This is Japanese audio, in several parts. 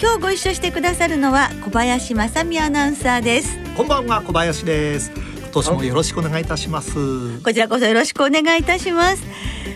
今日ご一緒してくださるのは小林正美アナウンサーです。こんばんは小林です。今年もよろしくお願いいたします。こちらこそよろしくお願いいたします。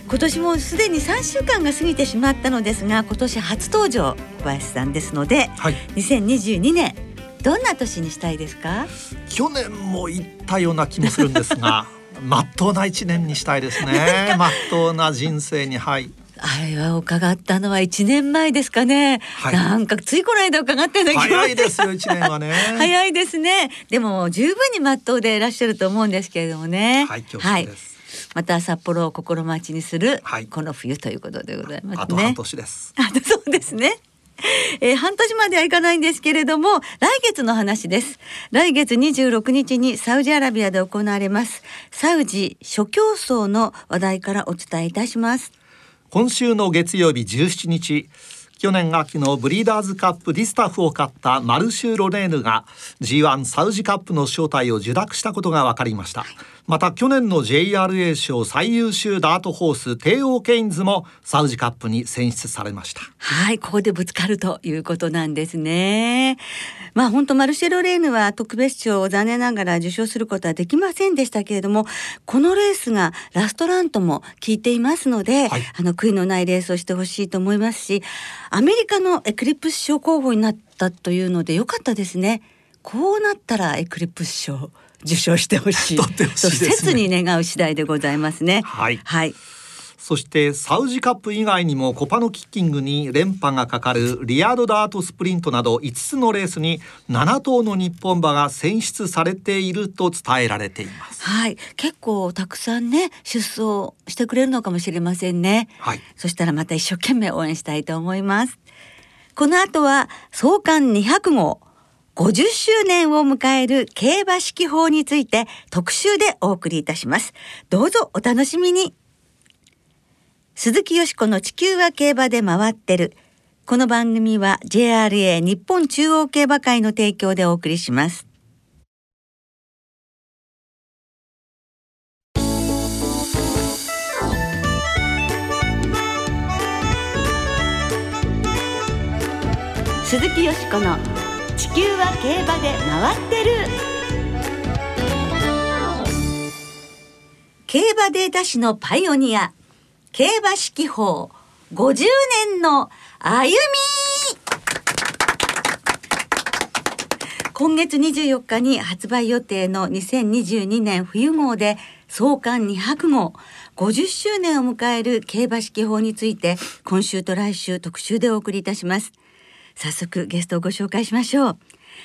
今年もすでに3週間が過ぎてしまったのですが今年初登場小林さんですので、はい、2022年どんな年にしたいですか？去年も言ったような気もするんですが まっとうな一年にしたいですね。まっとうな人生にはいあれは伺ったのは一年前ですかね、はい、なんかついこの間伺っての早いですよ一年はね。早いですね。でも十分にまっとうでいらっしゃると思うんですけれどもね。はい、はい、また札幌を心待ちにするこの冬ということでございますね、あと半年です。あとそうですね。えー、半年まではいかないんですけれども来月の話です。来月26日にサウジアラビアで行われます。サウジ諸競争の話題からお伝えいたします今週の月曜日17日去年秋のブリーダーズカップディスタフを勝ったマルシュー・ロレーヌが G1 サウジカップの招待を受諾したことが分かりました、また去年の JRA 賞最優秀ダートホース帝王ケインズもサウジカップに選出されました。はいここでぶつかるということなんですね。まあ本当マルシェロレーヌは特別賞を残念ながら受賞することはできませんでしたけれどもこのレースがラストランとも聞いていますので、はい、あの悔いのないレースをしてほしいと思いますしアメリカのエクリプス賞候補になったというので良かったですね。こうなったらエクリプス賞受賞してほしい。と切に願う次第でございますね。はい。はい。そしてサウジカップ以外にもコパノキッキングに連覇がかかるリアードダートスプリントなど5つのレースに7頭の日本馬が選出されていると伝えられています。はい、結構たくさんね出走してくれるのかもしれませんね。はい。そしたらまた一生懸命応援したいと思います。この後は創刊200号50周年を迎える競馬式法について特集でお送りいたします。どうぞお楽しみに。鈴木よしこの地球は競馬で回ってる。この番組は JRA 日本中央競馬会の提供でお送りします。鈴木よしこの地球は競馬で回ってる。競馬データ誌のパイオニア。競馬式法。50年の歩み。今月24日に発売予定の2022年冬号で創刊200号。50周年を迎える競馬式法について今週と来週特集でお送りいたします。早速ゲストをご紹介しましょう。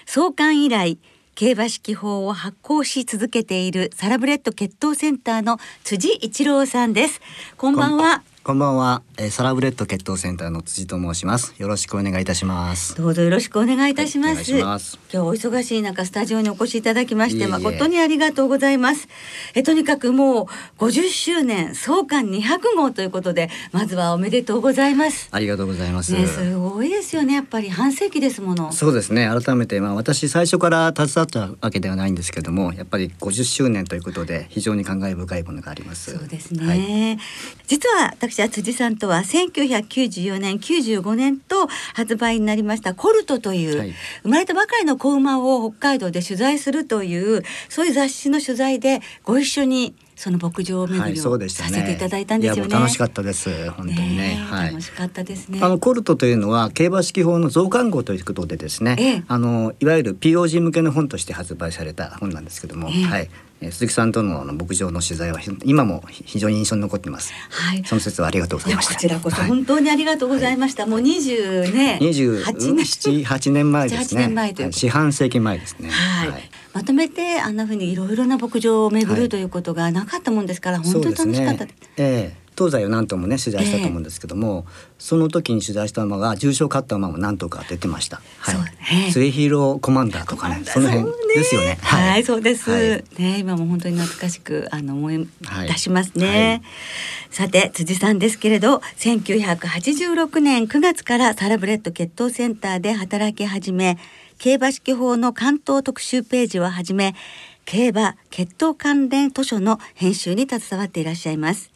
創刊以来競馬式法を発行し続けているサラブレッド血統センターの辻一郎さんです。こんばんは。こんばんは、えー、サラブレッド血統センターの辻と申します。よろしくお願いいたします。どうぞよろしくお願いいたします。はい、ます今日お忙しい中スタジオにお越しいただきまして誠にありがとうございます。えとにかくもう50周年創刊200号ということでまずはおめでとうございます。ありがとうございます。ね、すごいですよねやっぱり半世紀ですもの。そうですね改めてまあ私最初から携わったわけではないんですけどもやっぱり50周年ということで非常に感慨深いものがあります。そうですね。はい、実は私は辻さんとはは1994年95年と発売になりましたコルトという、はい、生まれたばかりの子馬を北海道で取材するというそういう雑誌の取材でご一緒にその牧場巡りをさせていただいたんですよね。はい、楽しかったです。本当にね。はい、楽しかったですね。あのコルトというのは競馬式法の増刊号ということでですね、ええ、あのいわゆる POG 向けの本として発売された本なんですけども、え、はい。鈴木さんとのあの牧場の取材は今も非常に印象に残ってます。はい。その説はありがとうございました。こちらこそ本当にありがとうございました。はい、もう二十ね、二十七八年前ですね。年前という四半世紀前ですね。はい。はい、まとめてあんなふうにいろいろな牧場を巡る、はい、ということがなかったもんですから本当に楽しかった。ね、ええ東西を何ともね取材したと思うんですけども、えー、その時に取材した馬が重賞勝った馬も何とか出てました。はい。末広コマンダーとかね、その辺ですよね。はい、はい、そうです。はい、ね、今も本当に懐かしくあの思い出しますね。さて辻さんですけれど、1986年9月からサラブレッド血統センターで働き始め、競馬式法の関東特集ページをはじめ。競馬血統関連図書の編集に携わっていらっしゃいます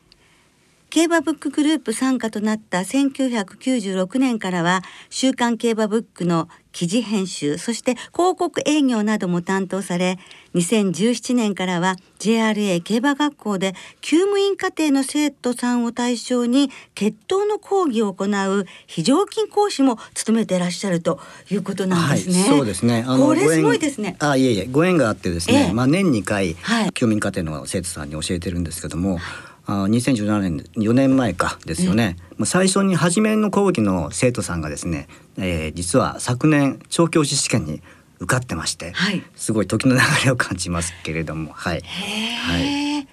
競馬ブックグループ傘下となった1996年からは週刊競馬ブックの記事編集そして広告営業なども担当され2017年からは JRA 競馬学校で厩務員課程の生徒さんを対象に血統の講義を行う非常勤講師も務めていらっしゃるということなんですね。はい、そうですね。あのこれすごいですね。あいえいえご縁があってですね、ええ、まあ年2回、はい、厩務員課程の生徒さんに教えてるんですけども。はいあ2017年4年前かですよね、うん、最初に初めの講義の生徒さんがですね、えー、実は昨年調教師試験に受かってまして、はい、すごい時の流れを感じますけれどもはい。はい。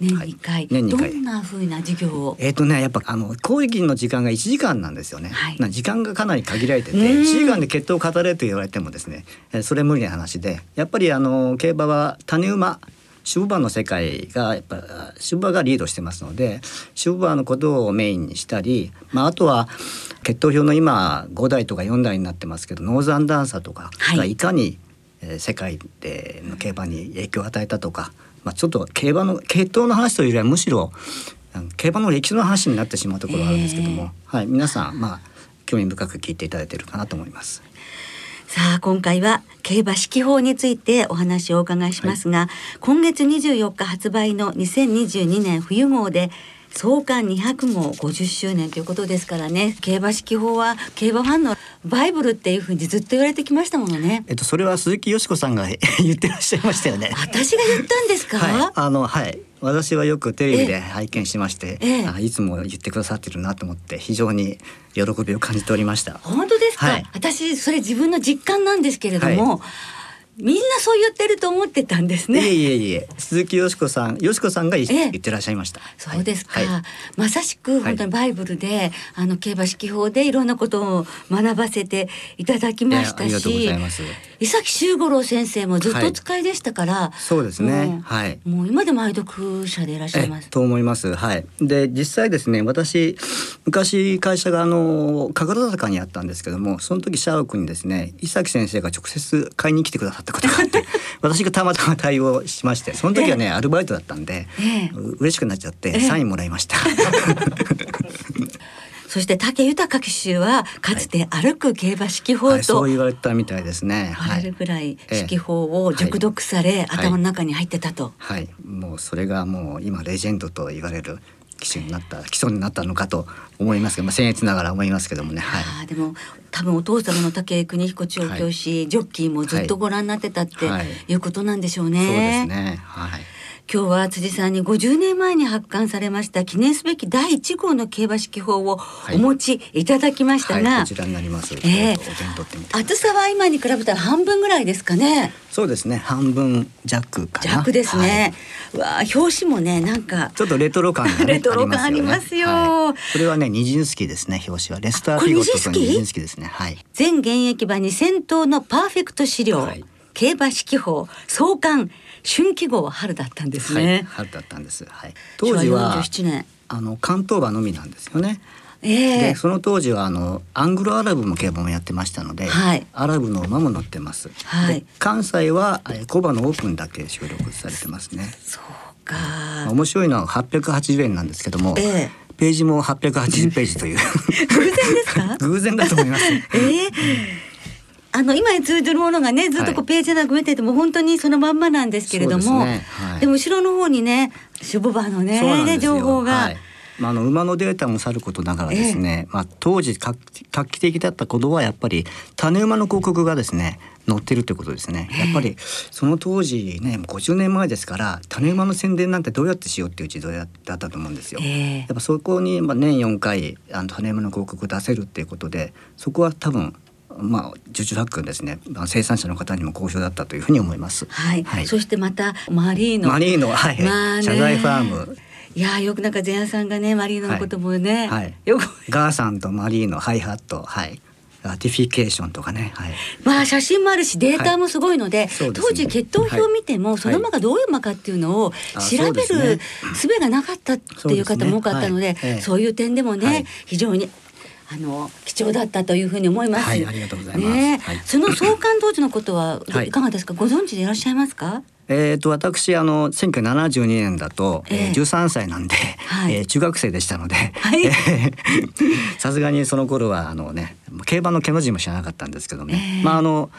年2回、はい、年2回。どんな風な授業を？えっ、ー、とねやっぱあの講義の時間が1時間なんですよね、はい、時間がかなり限られてて1時間で血統を語れと言われてもですねそれ無理な話でやっぱりあの競馬は種馬守護馬の世界がやっぱ守護馬がリードしてますので守護馬のことをメインにしたり、まあ、あとは血統表の今5代とか4代になってますけどノーザンダンサーとかがいかに、え世界での競馬に影響を与えたとか、まあ、ちょっと競馬の血統の話というよりはむしろ競馬の歴史の話になってしまうところがあるんですけども、はい、皆さんまあ興味深く聞いていただいているかなと思います。さあ今回は競馬式法についてお話をお伺いしますが、はい、今月24日発売の2022年冬号で創刊200号50周年ということですからね競馬式法は競馬ファンのバイブルっていうふうにずっと言われてきましたものね。えっとそれは鈴木よしこさんが 言ってらっしゃいましたよね。私が言ったんですか？はい、あのはい私はよくテレビで拝見しまして、ええ、あいつも言ってくださってるなと思って非常に喜びを感じておりました。本当ですか？はい、私それ自分の実感なんですけれども。はいみんなそう言ってると思ってたんですね。いえいえいえ、鈴木よしこさん、よしこさんが、ええ、言ってらっしゃいました。そうですか、はい、まさしく本当にバイブルで、はい、あの競馬式法でいろんなことを学ばせていただきましたし、伊崎修五郎先生もずっと使いでしたから、はい、そうですね。はい。もう今でも愛読者でいらっしゃいます。と思います。はい。で実際ですね、私昔会社があの神楽坂にあったんですけども、その時社屋にですね、伊崎先生が直接買いに来てくださったことがあって 私がたまたま対応しましてその時はね、アルバイトだったんで、えー、嬉しくなっちゃってサインもらいました。そして武豊騎手はかつて歩く競馬式法と、はい、そう言われたみたいですね。はい、るぐらい式法を熟読され、頭の中に入ってたと、はい。もうそれがもう今レジェンドと言われる基礎になった基礎になったのかと思いますけど、まあ、僭越ながら思いますけどもね。はい、あでも多分お父様の武井邦彦調教師、はい、ジョッキーもずっとご覧になってたって、いうことなんでしょうね。そうですね。はい。今日は辻さんに50年前に発刊されました記念すべき第1号の競馬式法をお持ちいただきましたが、はいはい、こちらになります。えー、厚さは今に比べたら半分ぐらいですかね。そうですね。半分弱かな。弱ですね。はい、わあ表紙もねなんかちょっとレトロ感が、ね、レトロ感ありますよ。はい、これはねニジンスキーですね表紙はレスターフィゴットとニジンスキーですね。はい。全現役馬に先頭のパーフェクト資料。はい競馬式法創刊春季号は春だったんですね、はい、春だったんです、はい、当時はあの関東馬のみなんですよね。えー、でその当時はあのアングロアラブも競馬もやってましたので、はい、アラブの馬も乗ってます。はい、関西はコバのオープンだけ収録されてますね。そうか。面白いのは880円なんですけども、えー、ページも880ページという。偶然ですか？偶然だと思います。えーあの今に通じるものがねずっとこうページなく見てても本当にそのまんまなんですけれども、でね。はい、でも後ろの方にねシュボバのね情報が。はい。まあ、あの馬のデータもさることながらですね、ええ、まあ、当時画期的だったことはやっぱり種馬の広告がですね載ってるということですね、やっぱりその当時ね50年前ですから種馬の宣伝なんてどうやってしようっていう時代だったと思うんですよ。え、やっぱそこにまあ年4回あの種馬の広告を出せるっていうことでそこは多分まあ受注発ですね、まあ、生産者の方にも好評だったというふうに思います。はい。はい、そしてまたマリーノ。マリーノはい。まあ、謝罪ファーム。いやよくなんか前夜さんがねマリーノのこともね、はい、よく。ガーさんとマリーノハイハットはい。ラティフィケーションとかね、はい、まあ写真もあるしデータもすごいのではいでね、当時血統表を見ても、その馬がどういう馬かっていうのを調べる術がなかったっていう方も多かったのでそう、ね。はい、そういう点でもね、非常にあの貴重だったというふうに思います。はい、ありがとうございます。ね、その創刊当時のことは いかがですか、ご存知でいらっしゃいますか？えーと、私あの1972年だと、えー、えー、13歳なんで、はい、えー、中学生でしたので さすがにその頃はあの、ね、競馬の毛の字も知らなかったんですけどね、えー、まああの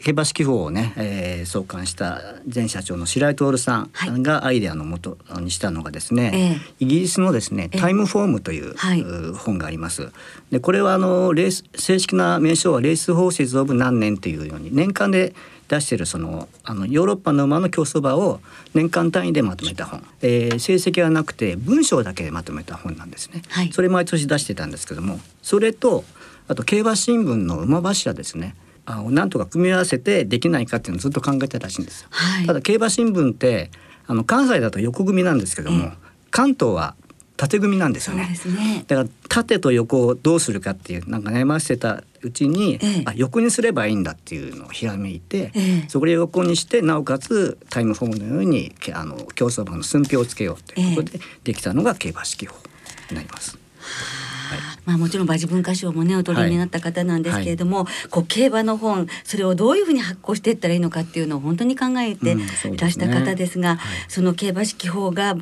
競馬式法をね、えー、創刊した前社長の白井徹さんがアイデアのもとにしたのがですね、えイギリスのですね「タイムフォーム」という、はい、本があります。でこれはあのレース正式な名称は「レース・ホーシズ・オブ何年」というように年間で出してるそのあのヨーロッパの馬の競走馬を年間単位でまとめた本、えー、成績はなくて文章だけでまとめた本なんですね、はい、それ毎年出してたんですけどもそれとあと競馬新聞の馬柱ですねあなんとか組み合わせてできないかっていうのをずっと考えてたらしいんですよ、はい、ただ競馬新聞ってあの関西だと横組なんですけども、関東は縦組なんですよね、ね、だから縦と横をどうするかっていうなんか悩ませてたうちに、ええ、あ横にすればいいんだっていうのをひらめいて、え、そこで横にしてなおかつタイムフォームのようにあの競走馬の寸評をつけようということでできたのが競馬式法になります。はい、まあもちろん馬事文化賞もねお取りになった方なんですけれども、はい、こう競馬の本それをどういうふうに発行していったらいいのかっていうのを本当に考えていらした方ですが、その競馬式法が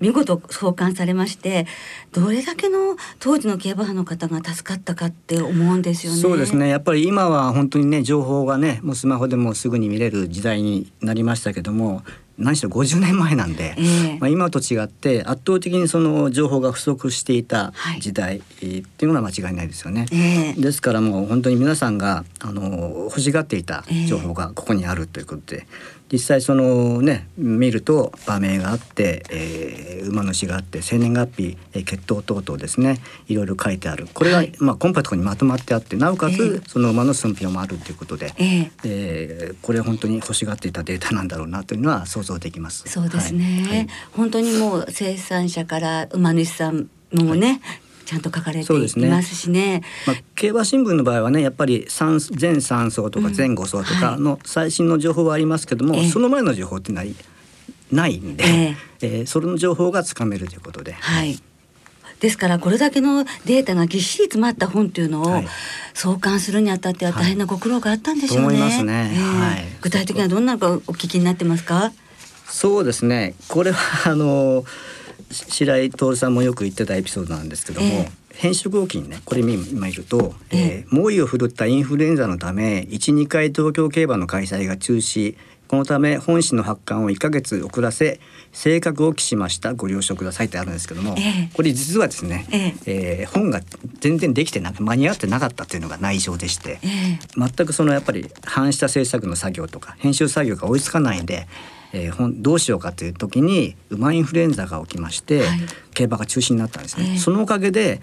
見事創刊されましてどれだけの当時の競馬派の方が助かったかって思うんですよね。そうですね。やっぱり今は本当にね情報がねもうスマホでもすぐに見れる時代になりましたけども何しろ50年前なんで、えー、まあ、今と違って圧倒的にその情報が不足していた時代っていうのは間違いないですよね。えー、ですからもう本当に皆さんがあの欲しがっていた情報がここにあるということで、実際そのね見ると馬名があって、えー、馬主があって生年月日、えー、血統等々ですねいろいろ書いてある。これが、はい、まあ、コンパクトにまとまってあってなおかつ、えー、その馬の寸評もあるということで、えー、え。ー、これは本当に欲しがっていたデータなんだろうなというのは想像できます。そうですね、はい、本当にもう生産者から馬主さんもね、ちゃんと書かれていますしね。ねまあ、競馬新聞の場合はねやっぱり全3層とか全5層とかの最新の情報はありますけども、うんはい、その前の情報ってないないんで、えー、えー、それの情報がつかめるということで。はいですからこれだけのデータがぎっしり詰まった本というのを創刊するにあたっては大変なご苦労があったんでしょうね。はいねえー、はい、具体的にはどんなのかお聞きになってますか？そうですね。これはあの白井徹さんもよく言ってたエピソードなんですけども、えー、変色後期にねこれ今いると、えー、猛威を振るったインフルエンザのため12回東京競馬の開催が中止。このため本誌の発刊を1か月遅らせ正確を期しました。ご了承くださいってあるんですけども、えー、これ実はですね、えー、えー、本が全然できてなく間に合ってなかったっていうのが内情でして、えー、全くそのやっぱり反した制作の作業とか編集作業が追いつかないんでえー、どうしようかという時に馬インフルエンザが起きまして、はい、競馬が中止になったんですね、えー、そのおかげで、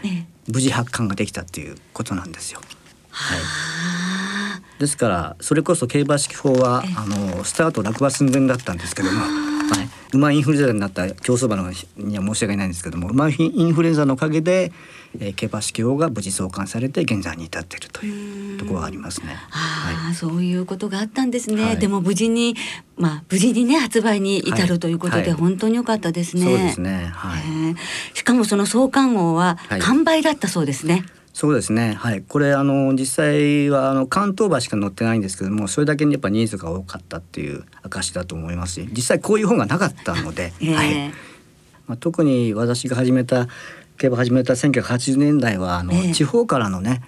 無事発刊ができたっていうことなんですよ。はい、ですからそれこそ競馬式法は、あのスタート落馬寸前だったんですけども、はい、馬インフルエンザになった競走馬のには申し訳ないんですけども馬インフルエンザのおかげでえー、競馬式法が無事創刊されて現在に至っているというところがありますね。はあ、そういうことがあったんですね。はい、でも無事にまあ無事にね発売に至るということで、本当に良かったですね。そうですね。はい。しかもその創刊号は完売だったそうですね。そうですね。はい。これあの実際はあの関東馬しか載ってないんですけども、それだけにやっぱニーズが多かったっていう証だと思いますし、実際こういう本がなかったので、えー、はい。まあ特に私が始めた競馬始めた1980年代はあの、えー、地方からのね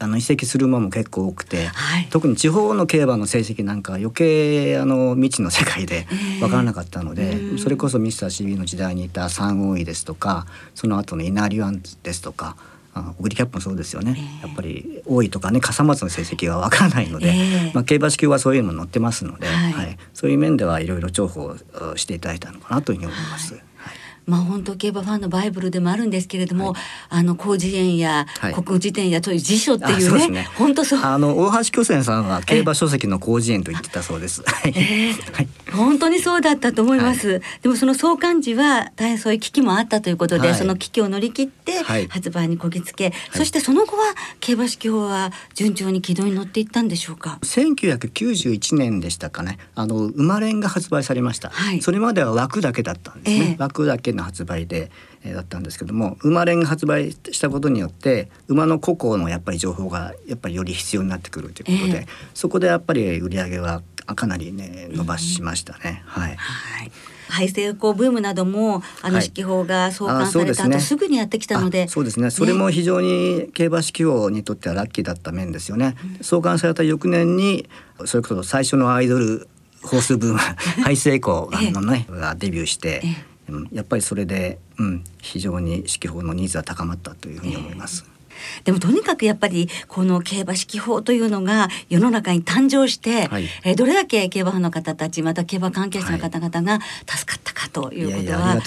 あの移籍する馬も結構多くて、はい、特に地方の競馬の成績なんか余計あの未知の世界で分からなかったので、えー、それこそミスター CB の時代にいたサンオイですとかその後のイナリワンですとかあオグリキャップもそうですよね、えー、やっぱり多いとかね笠松の成績は分からないので、えー、まあ、競馬式はそういうのも載ってますので、はい、はい、そういう面ではいろいろ重宝していただいたのかなというふうに思います。はいまあ本当競馬ファンのバイブルでもあるんですけれども、はい、あの広辞苑や国辞典やそういう辞書っていうね、ね。本当そう。あの大橋巨泉さんは競馬書籍の広辞苑と言ってたそうです。えー、本当にそうだったと思います。はい、でもその創刊時は大変そういう危機もあったということで、はい、その危機を乗り切って発売にこぎつけ、そしてその後は競馬式法は順調に軌道に乗っていったんでしょうか？1991年でしたかね。あの生まれんが発売されました。それまでは枠だけだったんですね。えー、枠だけの発売で、えー、だったんですけども、生まれんが発売したことによって馬の個々のやっぱり情報がやっぱりより必要になってくるということで、えー、そこでやっぱり売り上げはかなりね伸ばしましたね。はい。はい。排水口ブームなどもあの指揮法が創刊された後、はい、すぐにやってきたので。そうですね。それも非常に競馬指揮法にとってはラッキーだった面ですよね、うん、創刊された翌年にそれこそ最初のアイドルホースブーム排水口のね、がデビューして、うんやっぱりそれで、うん、非常に四季法のニーズは高まったというふうに思います。でもとにかくやっぱりこの競馬式法というのが世の中に誕生して、はい、えどれだけ競馬ファンの方たちまた競馬関係者の方々が助かったかということは、はい、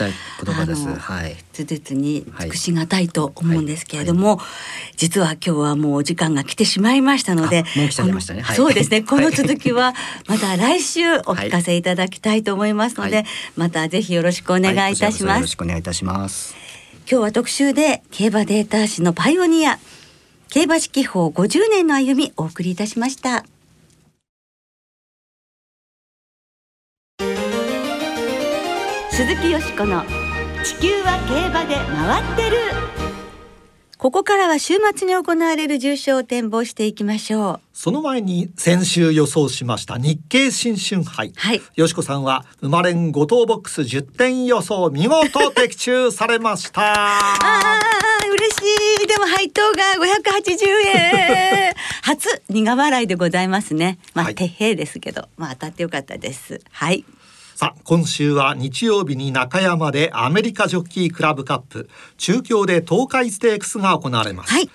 い。はい。つつに尽くしがたいと思うんですけれども、はい、実は今日はもうお時間が来てしまいましたので、もう来ちゃいましたね。そうですね。この続きはまた来週お聞かせいただきたいと思いますので、またぜひよろしくお願いいたします。よろしくお願いいたします。今日は特集で競馬データ誌のパイオニア競馬式法50年の歩みお送りいたしました。鈴木よしこの地球は競馬で回ってる。ここからは週末に行われる重賞を展望していきましょう。その前に先週予想しました日経新春杯、はい、よしこさんは生まれん5等ボックス10点予想見事的中されました。あ嬉しい。でも配当が580円。初苦笑いでございますね。まあ、はい、手平ですけどまあ当たってよかったです。はいさあ今週は日曜日に中山でアメリカジョッキークラブカップ中京で東海ステークスが行われます、はい、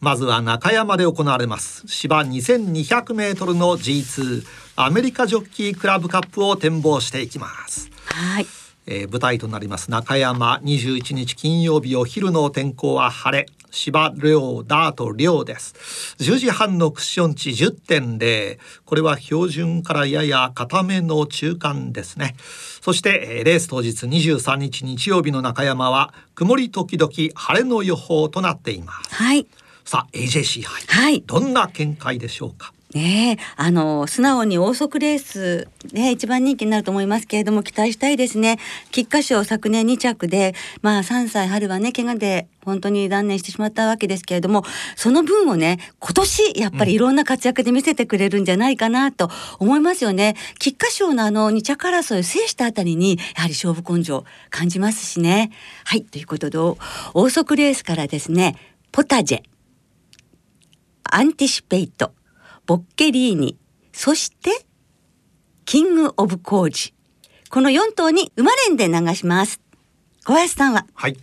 まずは中山で行われます。芝2200メートルの G2 アメリカジョッキークラブカップを展望していきます。はいえー、舞台となります。中山21日金曜日お昼の天候は晴れ。芝量ダート量です。10時半のクッション値10.0これは標準からやや固めの中間ですね。そしてレース当日23日日曜日の中山は曇り時々晴れの予報となっています。はい。さあ AJC 杯、はい、どんな見解でしょうか？ねあの素直に王速レースね一番人気になると思いますけれども期待したいですね。菊花賞昨年2着でまあ3歳春はね怪我で本当に断念してしまったわけですけれどもその分をね今年やっぱりいろんな活躍で見せてくれるんじゃないかなと思いますよね。菊花賞のあの2着争いを制したあたりにやはり勝負根性感じますしね。はいということでオーソクレースからですねポタジェ。アンティシペイト。ボッケリーニ、そしてキングオブコージ。この4頭にまれんで流します。小林さんは？はい。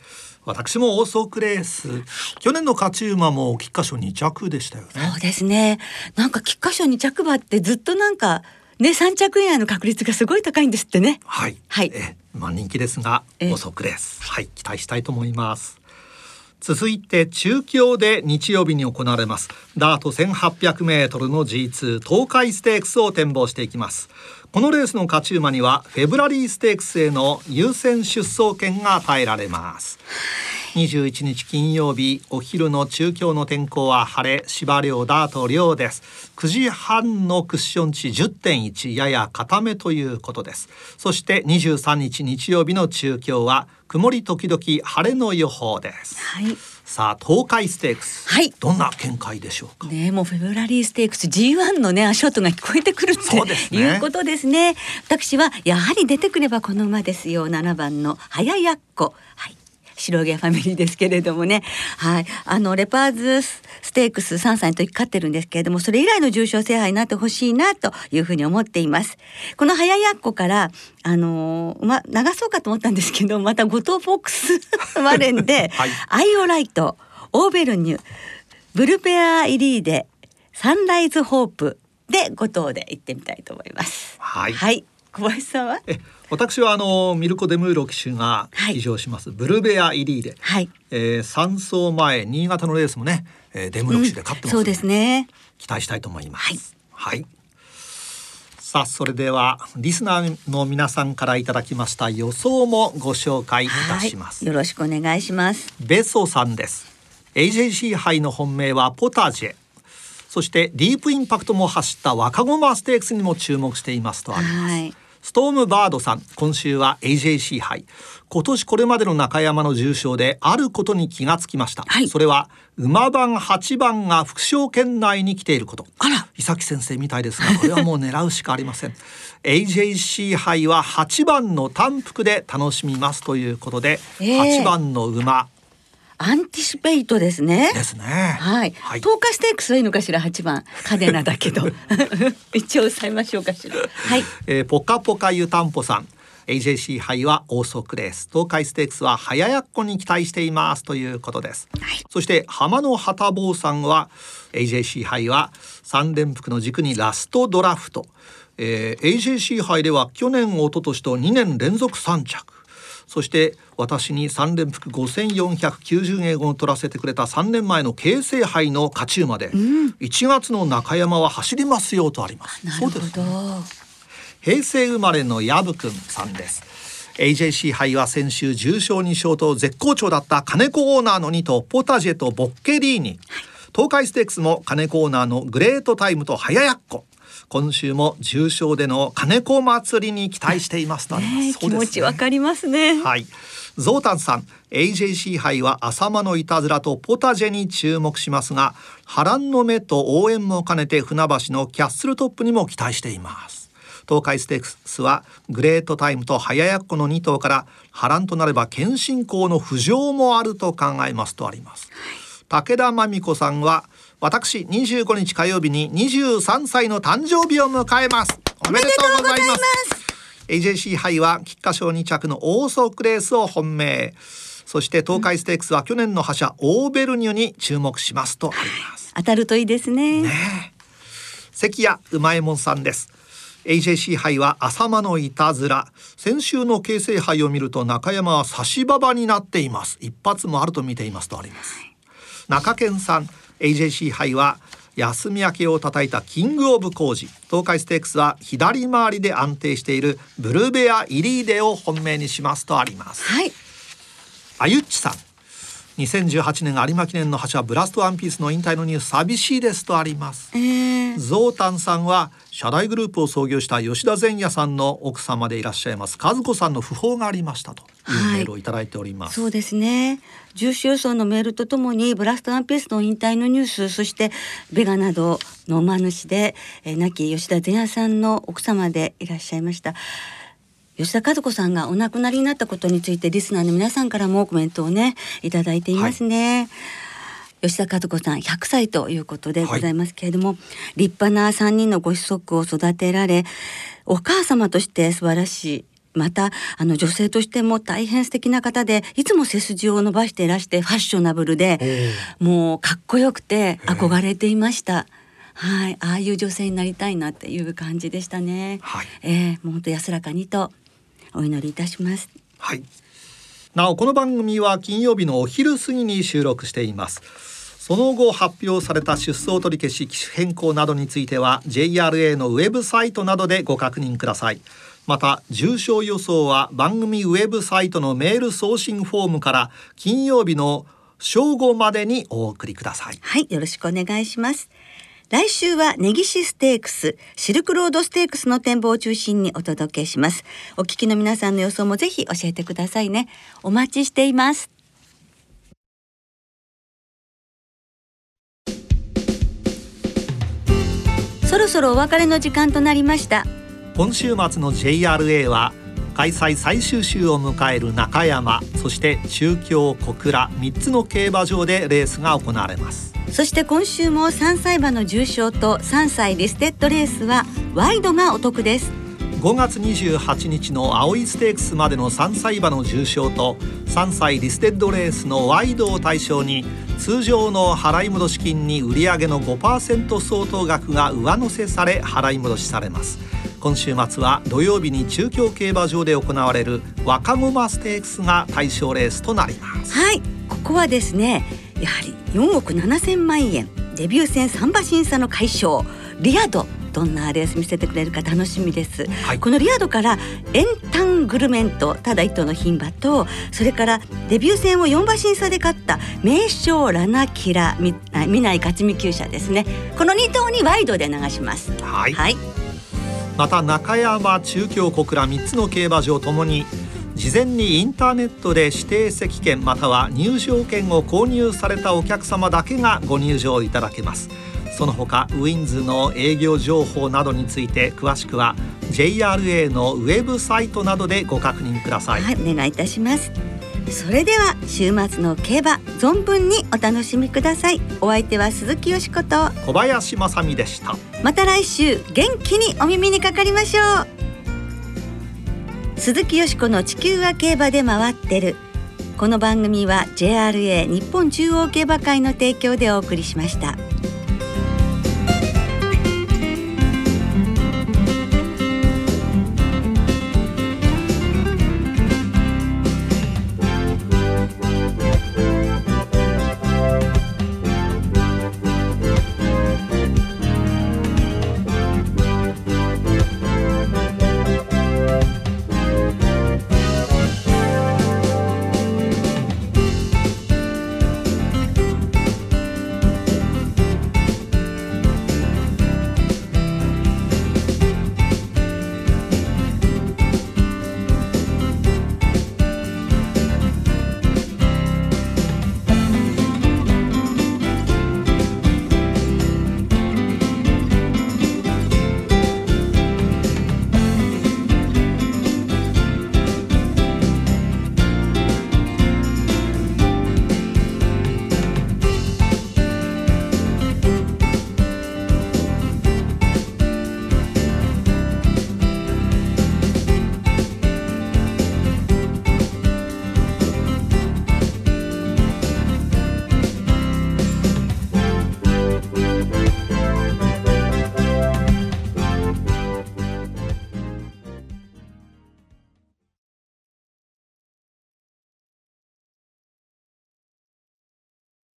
私もオーソクレース。去年の勝ち馬も菊花賞2着でしたよね。そうですね。なんか菊花賞2着馬ってずっとなんかね3着以内の確率がすごい高いんですってね。はい。はい。えまあ人気ですがオーソークレース。はい。期待したいと思います続いて中京で日曜日に行われます。ダート1800メートルの G2 東海ステークスを展望していきます。このレースの勝ち馬にはフェブラリーステークスへの優先出走権が与えられます。21日金曜日お昼の中京の天候は晴れ芝涼ダート涼です。9時半のクッション値10.1やや固めということです。そして23日日曜日の中京は曇り時々晴れの予報です、はい、さあ東海ステークス、はい、どんな見解でしょうか？ねもうフェブラリーステークス G1 のね足音が聞こえてくるってね、いうことですね。私はやはり出てくればこの馬ですよ。7番の早やっこ。はい白毛ファミリーですけれどもね。はい。あのレパーズステークス3歳の時勝ってるんですけれどもそれ以来の重賞制覇になってほしいなというふうに思っています。この早やっこからあのま流そうかと思ったんですけどまた後藤フォックスワレンで、はい、アイオライトオーベルニュブルペアイリーデサンライズホープで5頭で行ってみたいと思います。はい、はい、小林さんは？私はあのミルコ・デムーロ騎手が騎乗します、はい、ブルベア・イリーで、はい、えー、3走前新潟のレースもね、えー、デムーロ騎手で勝ってます、うん、そうですね。期待したいと思います。はい、はい。さあそれではリスナーの皆さんからいただきました予想もご紹介いたします、よろしくお願いします。ベソさんです。AJC 杯の本命はポタジェそしてディープインパクトも走った若駒ステークスにも注目していますとあります、はい。ストームバードさん今週は AJC 杯。今年これまでの中山の重賞であることに気がつきました、はい、それは馬番8番が複勝圏内に来ていること。あら。伊崎先生みたいですがこれはもう狙うしかありません。AJC 杯は8番の単複で楽しみますということで、えー、8番の馬アンティシペイトですね。ですね。はい。はい、東海ステークスはいいのかしら八番カデナだけど 一応抑えましょうかしら。はい。えー、ポカポカ湯たんぽさん。AJC 杯はオーソクレース東海ステークスはハヤヤッコに期待していますということです、はい、そして浜野旗坊さんは AJC 杯は三連複の軸にラストドラフト、えー、AJC 杯では去年一昨年と2年連続3着そして私に3連複5490円を取らせてくれた3年前の京成杯の勝ち馬で、うん、1月の中山は走りますよとあります。そうです。平成生まれのヤブくんさんです。AJC 杯は先週重賞2勝と絶好調だった金子オーナーの2頭ポタジェとボッケリーニ、はい、東海ステークスも金子オーナーのグレートタイムと早やっこ今週も重賞での金子祭りに期待していますと、ね、気持ちわかりますね。はい。ゾウタンさん AJC 杯は浅間のいたずらとポタジェに注目しますが波乱の目と応援も兼ねて船橋のキャッスルトップにも期待しています。東海ステークスはグレートタイムと早やっこの2頭から波乱となれば謙信公の浮上もあると考えますとあります、武田真美子さんは私25日火曜日に23歳の誕生日を迎えます。おめでとうございます。AJC 杯は菊花賞2着のオーソクレースを本命。そして東海ステークスは去年の覇者オーベルニュに注目しますとあります。当たるといいですね。ね関谷うまえもんさんです。AJC 杯は浅間のいたずら。先週の京成杯を見ると中山は差し馬場になっています。一発もあると見ていますとあります、中堅さん AJC 杯は休み明けを叩いたキングオブ工事東海ステークスは左回りで安定しているブルベアイリーデを本命にしますとあります。はい。あゆっちさん。2018年有馬記念の覇者ブラストワンピースの引退のニュース寂しいですとあります、えー、ゾウタンさんは社大グループを創業した吉田善也さんの奥様でいらっしゃいます和子さんの訃報がありましたというメールをいただいております、はい、そうですね。重視予想のメールとともにブラストワンピースの引退のニュースそしてベガなどの馬主で、えー、亡き吉田善也さんの奥様でいらっしゃいました吉田和子さんがお亡くなりになったことについてリスナーの皆さんからもコメントをねいただいていますね。はい、吉田和子さん100歳ということでございますけれども、はい、立派な3人のご子息を育てられお母様として素晴らしいまたあの女性としても大変素敵な方でいつも背筋を伸ばしていらしてファッショナブルでもうかっこよくて憧れていました。はい、ああいう女性になりたいなっていう感じでしたね。はい、えー、もう本当安らかにとお祈りいたします。はい。なおこの番組は金曜日のお昼過ぎに収録しています。その後発表された出走取り消し機種変更などについては JRA のウェブサイトなどでご確認ください。また重症予想は番組ウェブサイトのメール送信フォームから金曜日の正午までにお送りください。はいよろしくお願いします来週は根岸ステークス、シルクロードステークスの展望を中心にお届けします。お聞きの皆さんの予想もぜひ教えてくださいね。お待ちしています。そろそろお別れの時間となりました。今週末の JRA は開催最終週を迎える中山そして中京小倉3つの競馬場でレースが行われます。そして今週も3歳馬の重賞と3歳リステッドレースはワイドがお得です。5月28日の青いステークスまでの3歳馬の重賞と3歳リステッドレースのワイドを対象に通常の払い戻し金に売上の5%相当額が上乗せされ払い戻しされます今週末は土曜日に中京競馬場で行われる若駒ステークスが対象レースとなります。はい。ここはですねやはり4億7千万円デビュー戦3馬審査の快勝リアドどんなレース見せてくれるか楽しみです、はい、このリアドからエンタングルメントただ一頭の牝馬とそれからデビュー戦を4馬審査で勝った名将ラナキラみない勝ち見厩舎ですね。この2頭にワイドで流します。はい、はい、また中山中京小倉3つの競馬場ともに事前にインターネットで指定席券または入場券を購入されたお客様だけがご入場いただけます。その他ウィンズの営業情報などについて詳しくは JRA のウェブサイトなどでご確認ください、はい、お願いいたします。それでは週末の競馬存分にお楽しみください。お相手は鈴木よしこと。小林正美でした。また来週元気にお耳にかかりましょう。鈴木よしこの地球は競馬で回ってる。この番組は JRA 日本中央競馬会の提供でお送りしました。